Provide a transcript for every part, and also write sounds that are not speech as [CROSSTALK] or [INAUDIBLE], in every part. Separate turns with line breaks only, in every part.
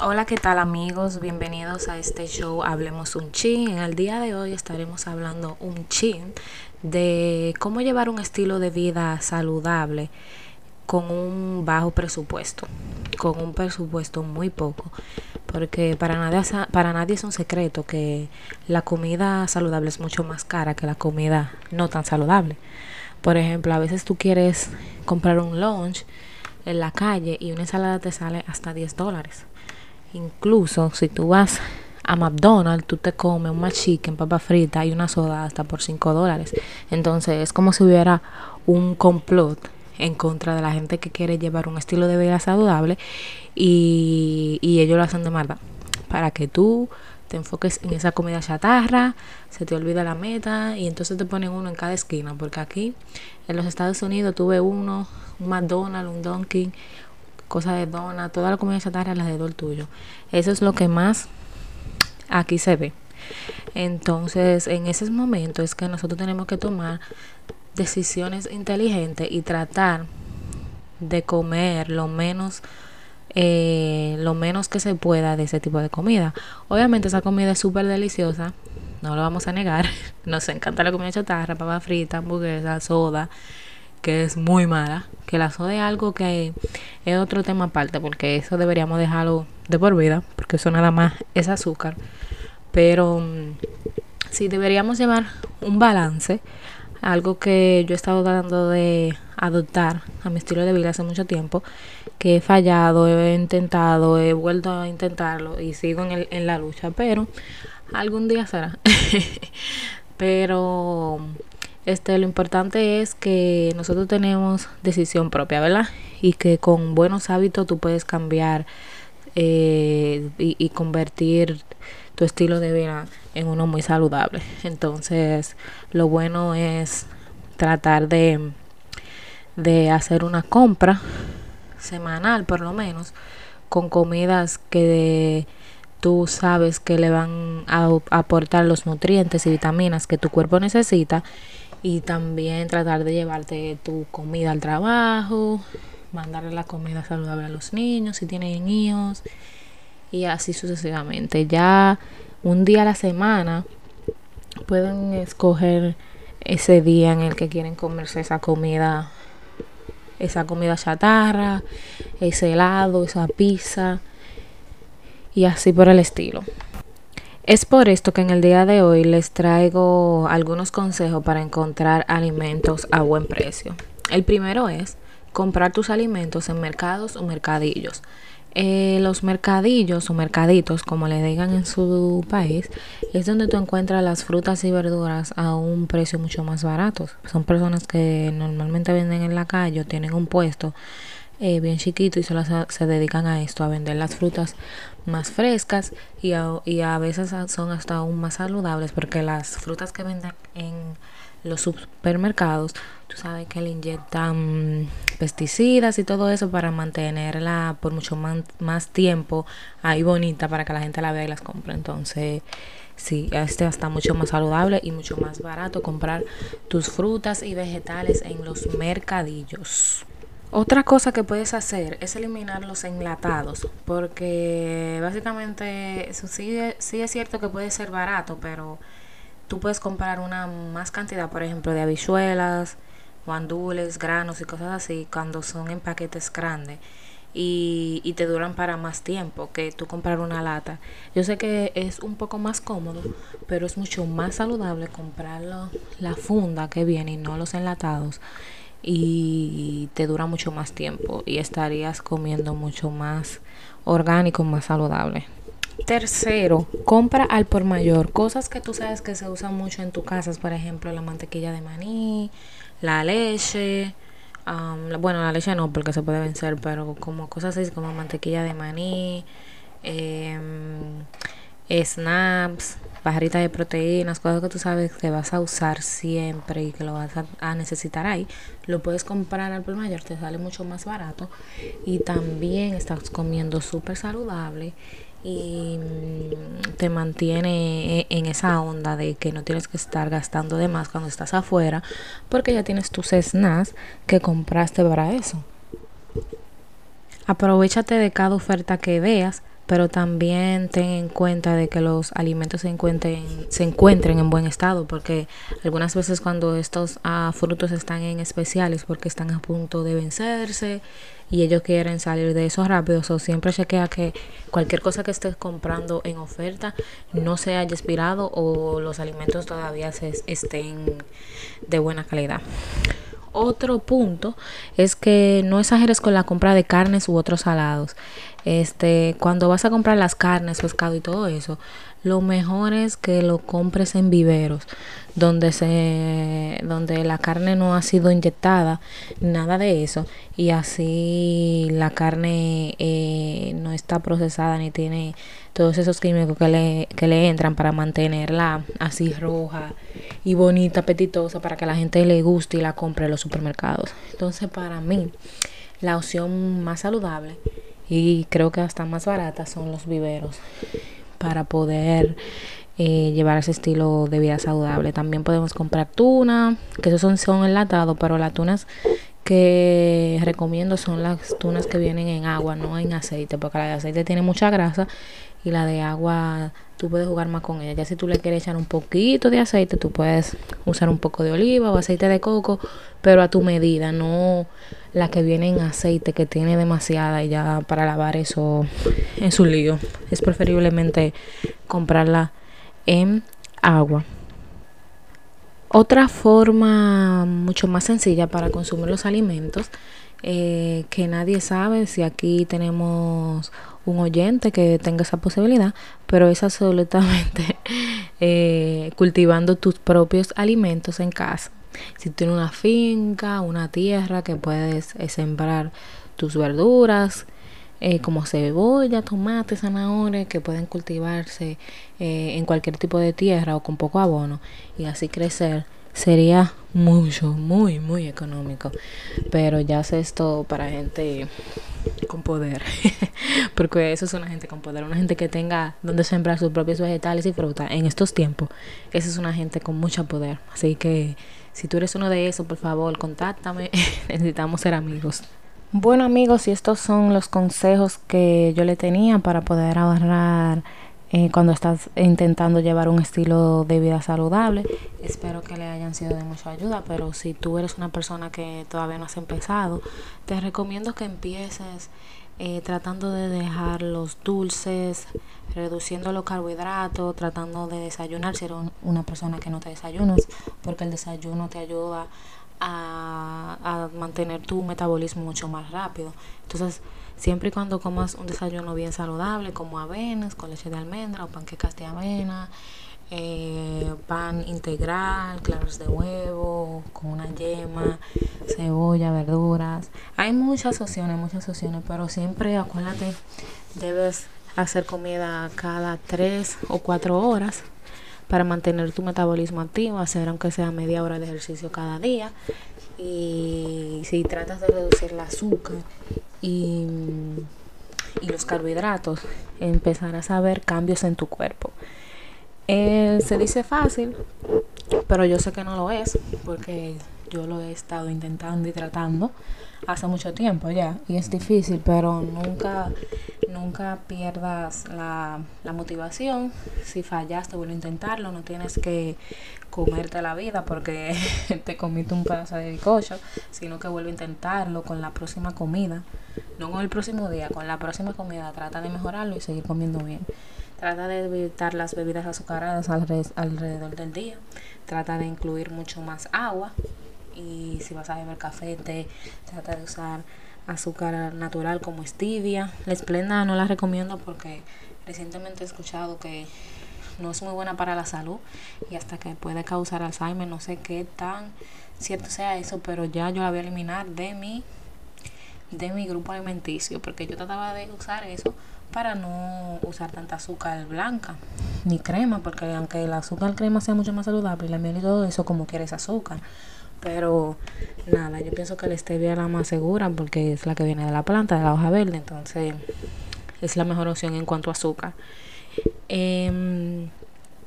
Hola, ¿qué tal amigos? Bienvenidos a este show Hablemos un chin. En el día de hoy estaremos hablando un chin de cómo llevar un estilo de vida saludable con un bajo presupuesto, con un presupuesto muy poco, porque para nadie, para nadie es un secreto que la comida saludable es mucho más cara que la comida no tan saludable. Por ejemplo, a veces tú quieres comprar un lunch en la calle y una ensalada te sale hasta 10 dólares. Incluso si tú vas a McDonald's, tú te comes un chicken, papa frita y una soda hasta por 5 dólares. Entonces es como si hubiera un complot en contra de la gente que quiere llevar un estilo de vida saludable y, y ellos lo hacen de maldad. Para que tú te enfoques en esa comida chatarra, se te olvida la meta y entonces te ponen uno en cada esquina. Porque aquí en los Estados Unidos tuve uno, un McDonald's, un Dunkin', cosa de dona, toda la comida chatarra alrededor tuyo. Eso es lo que más aquí se ve. Entonces, en ese momento es que nosotros tenemos que tomar decisiones inteligentes y tratar de comer lo menos eh, lo menos que se pueda de ese tipo de comida. Obviamente esa comida es súper deliciosa, no lo vamos a negar. [LAUGHS] Nos encanta la comida chatarra, papa frita, hamburguesa, soda, que es muy mala. Que la soda es algo que es otro tema aparte, porque eso deberíamos dejarlo de por vida, porque eso nada más es azúcar. Pero mm, sí deberíamos llevar un balance algo que yo he estado tratando de adoptar a mi estilo de vida hace mucho tiempo, que he fallado, he intentado, he vuelto a intentarlo y sigo en la lucha, pero algún día será. [LAUGHS] pero este lo importante es que nosotros tenemos decisión propia, ¿verdad? Y que con buenos hábitos tú puedes cambiar eh, y, convertir tu estilo de vida en uno muy saludable. Entonces, lo bueno es tratar de, de hacer una compra semanal, por lo menos, con comidas que tú sabes que le van a aportar los nutrientes y vitaminas que tu cuerpo necesita y también tratar de llevarte tu comida al trabajo, mandarle la comida saludable a los niños si tienen hijos y así sucesivamente. Ya un día a la semana pueden escoger ese día en el que quieren comerse esa comida, esa comida chatarra, ese helado, esa pizza y así por el estilo. Es por esto que en el día de hoy les traigo algunos consejos para encontrar alimentos a buen precio. El primero es comprar tus alimentos en mercados o mercadillos. Eh, los mercadillos o mercaditos, como le digan en su país, es donde tú encuentras las frutas y verduras a un precio mucho más barato. Son personas que normalmente venden en la calle o tienen un puesto eh, bien chiquito y solo se, dedican a esto, a vender las frutas más frescas y y a veces son hasta aún más saludables porque las frutas que venden en los supermercados, tú sabes que le inyectan pesticidas y todo eso para mantenerla por mucho más, tiempo ahí bonita para que la gente la vea y las compre. Entonces, sí, este está mucho más saludable y mucho más barato comprar tus frutas y vegetales en los mercadillos. Otra cosa que puedes hacer es eliminar los enlatados, porque básicamente sí, sí es cierto que puede ser barato, pero tú puedes comprar una más cantidad, por ejemplo, de habichuelas, guandules, granos y cosas así cuando son en paquetes grandes y, y te duran para más tiempo que tú comprar una lata. Yo sé que es un poco más cómodo, pero es mucho más saludable comprarlo la funda que viene y no los enlatados y te dura mucho más tiempo y estarías comiendo mucho más orgánico, más saludable. Tercero, compra al por mayor. Cosas que tú sabes que se usan mucho en tu casa, por ejemplo, la mantequilla de maní, la leche. bueno, la leche no, porque se puede vencer, pero como cosas así como mantequilla de maní, em, snaps, bajaritas de proteínas, cosas que tú sabes que vas a usar siempre y que lo vas a, a necesitar ahí, lo puedes comprar al por mayor, te sale mucho más barato y también estás comiendo súper saludable y mm, te mantiene e, en esa onda de que no tienes que estar gastando de más cuando estás afuera porque ya tienes tus snacks que compraste para eso. Aprovechate de cada oferta que veas, pero también ten en cuenta de que los alimentos se encuentren, se encuentren en buen estado, porque algunas veces cuando estos ah, frutos están en especiales porque están a punto de vencerse y ellos quieren salir de eso rápido, o siempre chequea que cualquier cosa que estés comprando en oferta no se haya expirado o los alimentos todavía se estén de buena calidad. Otro punto es que no exageres con la compra de carnes u otros salados. Este, cuando vas a comprar las carnes, pescado y todo eso, lo mejor es que lo compres en viveros, donde se, donde la carne no ha sido inyectada, nada de eso, y así la carne eh, no está procesada ni tiene todos esos químicos que le, que le entran para mantenerla así roja y bonita, apetitosa, para que la gente le guste y la compre en los supermercados. Entonces, para mí, la opción más saludable y creo que hasta más barata son los viveros para poder eh, llevar ese estilo de vida saludable. También podemos comprar tuna, que esos son, son enlatados, pero las tunas que recomiendo son las tunas que vienen en agua, no en aceite, porque la de aceite tiene mucha grasa y la de agua tú puedes jugar más con ella. Ya si tú le quieres echar un poquito de aceite, tú puedes usar un poco de oliva o aceite de coco, pero a tu medida, no la que viene en aceite que tiene demasiada y ya para lavar eso es un lío. Es preferiblemente comprarla en agua. Otra forma mucho más sencilla para consumir los alimentos eh, que nadie sabe si aquí tenemos un oyente que tenga esa posibilidad, pero es absolutamente [LAUGHS] eh, cultivando tus propios alimentos en casa. Si tienes una finca, una tierra que puedes eh, sembrar tus verduras, eh, como cebolla, tomate, zanahoria, que pueden cultivarse en cualquier tipo de tierra o con poco abono y así crecer sería mucho, muy, muy económico. Pero ya sé esto para gente con poder. [LAUGHS] Porque eso es una gente con poder, una gente que tenga donde sembrar sus propios vegetales y fruta en estos tiempos. Esa es una gente con mucho poder. Así que si tú eres uno de esos, por favor, contáctame. [LAUGHS] Necesitamos ser amigos. Bueno amigos, y estos son los consejos que yo le tenía para poder ahorrar eh, cuando estás intentando llevar un estilo de vida saludable. Espero que le hayan sido de mucha ayuda, pero si tú eres una persona que todavía no has empezado, te recomiendo que empieces eh, tratando de dejar los dulces, reduciendo los carbohidratos, tratando de desayunar si eres una persona que no te desayunas, porque el desayuno te ayuda a, a mantener tu metabolismo mucho más rápido. Entonces, Siempre y cuando comas un desayuno bien saludable, como avenas con leche de almendra o panquecas de avena, eh, pan integral, claros de huevo, con una yema, cebolla, verduras. Hay muchas opciones, muchas opciones, pero siempre acuérdate, debes hacer comida cada tres o cuatro horas para mantener tu metabolismo activo, hacer aunque sea media hora de ejercicio cada día. Y si tratas de reducir el azúcar y, los carbohidratos, empezarás a ver cambios en tu cuerpo. Eh, se dice fácil, pero yo sé que no lo es, porque yo lo he estado intentando y tratando hace mucho tiempo ya y es difícil pero nunca nunca pierdas la, la motivación. Si fallaste vuelve a intentarlo no tienes que comerte la vida porque [LAUGHS] te comiste un pedazo de cocho sino que vuelve a intentarlo con la próxima comida. No con el próximo día con la próxima comida. Trata de mejorarlo y seguir comiendo bien. Trata de evitar las bebidas azucaradas alrededor del día. Trata de incluir mucho más agua y si vas a beber café, té, trata de usar azúcar natural como stevia. La esplenda no la recomiendo porque recientemente he escuchado que no es muy buena para la salud y hasta que puede causar Alzheimer, no sé qué tan cierto sea eso, pero ya yo la voy a eliminar de mi de mi grupo alimenticio porque yo trataba de usar eso para no usar tanta azúcar blanca ni crema porque aunque el azúcar crema sea mucho más saludable la miel y todo eso como quieres azúcar pero nada, yo pienso que la stevia es la más segura porque es la que viene de la planta, de la hoja verde, entonces es la mejor opción en cuanto a azúcar. Em,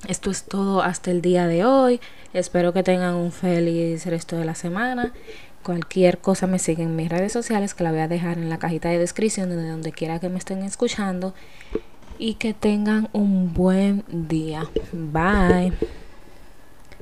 esto es todo hasta el día de hoy. Espero que tengan un feliz resto de la semana. Cualquier cosa me siguen en mis redes sociales que la voy a dejar en la cajita de descripción de donde quiera que me estén escuchando. y que tengan un buen día. Bye.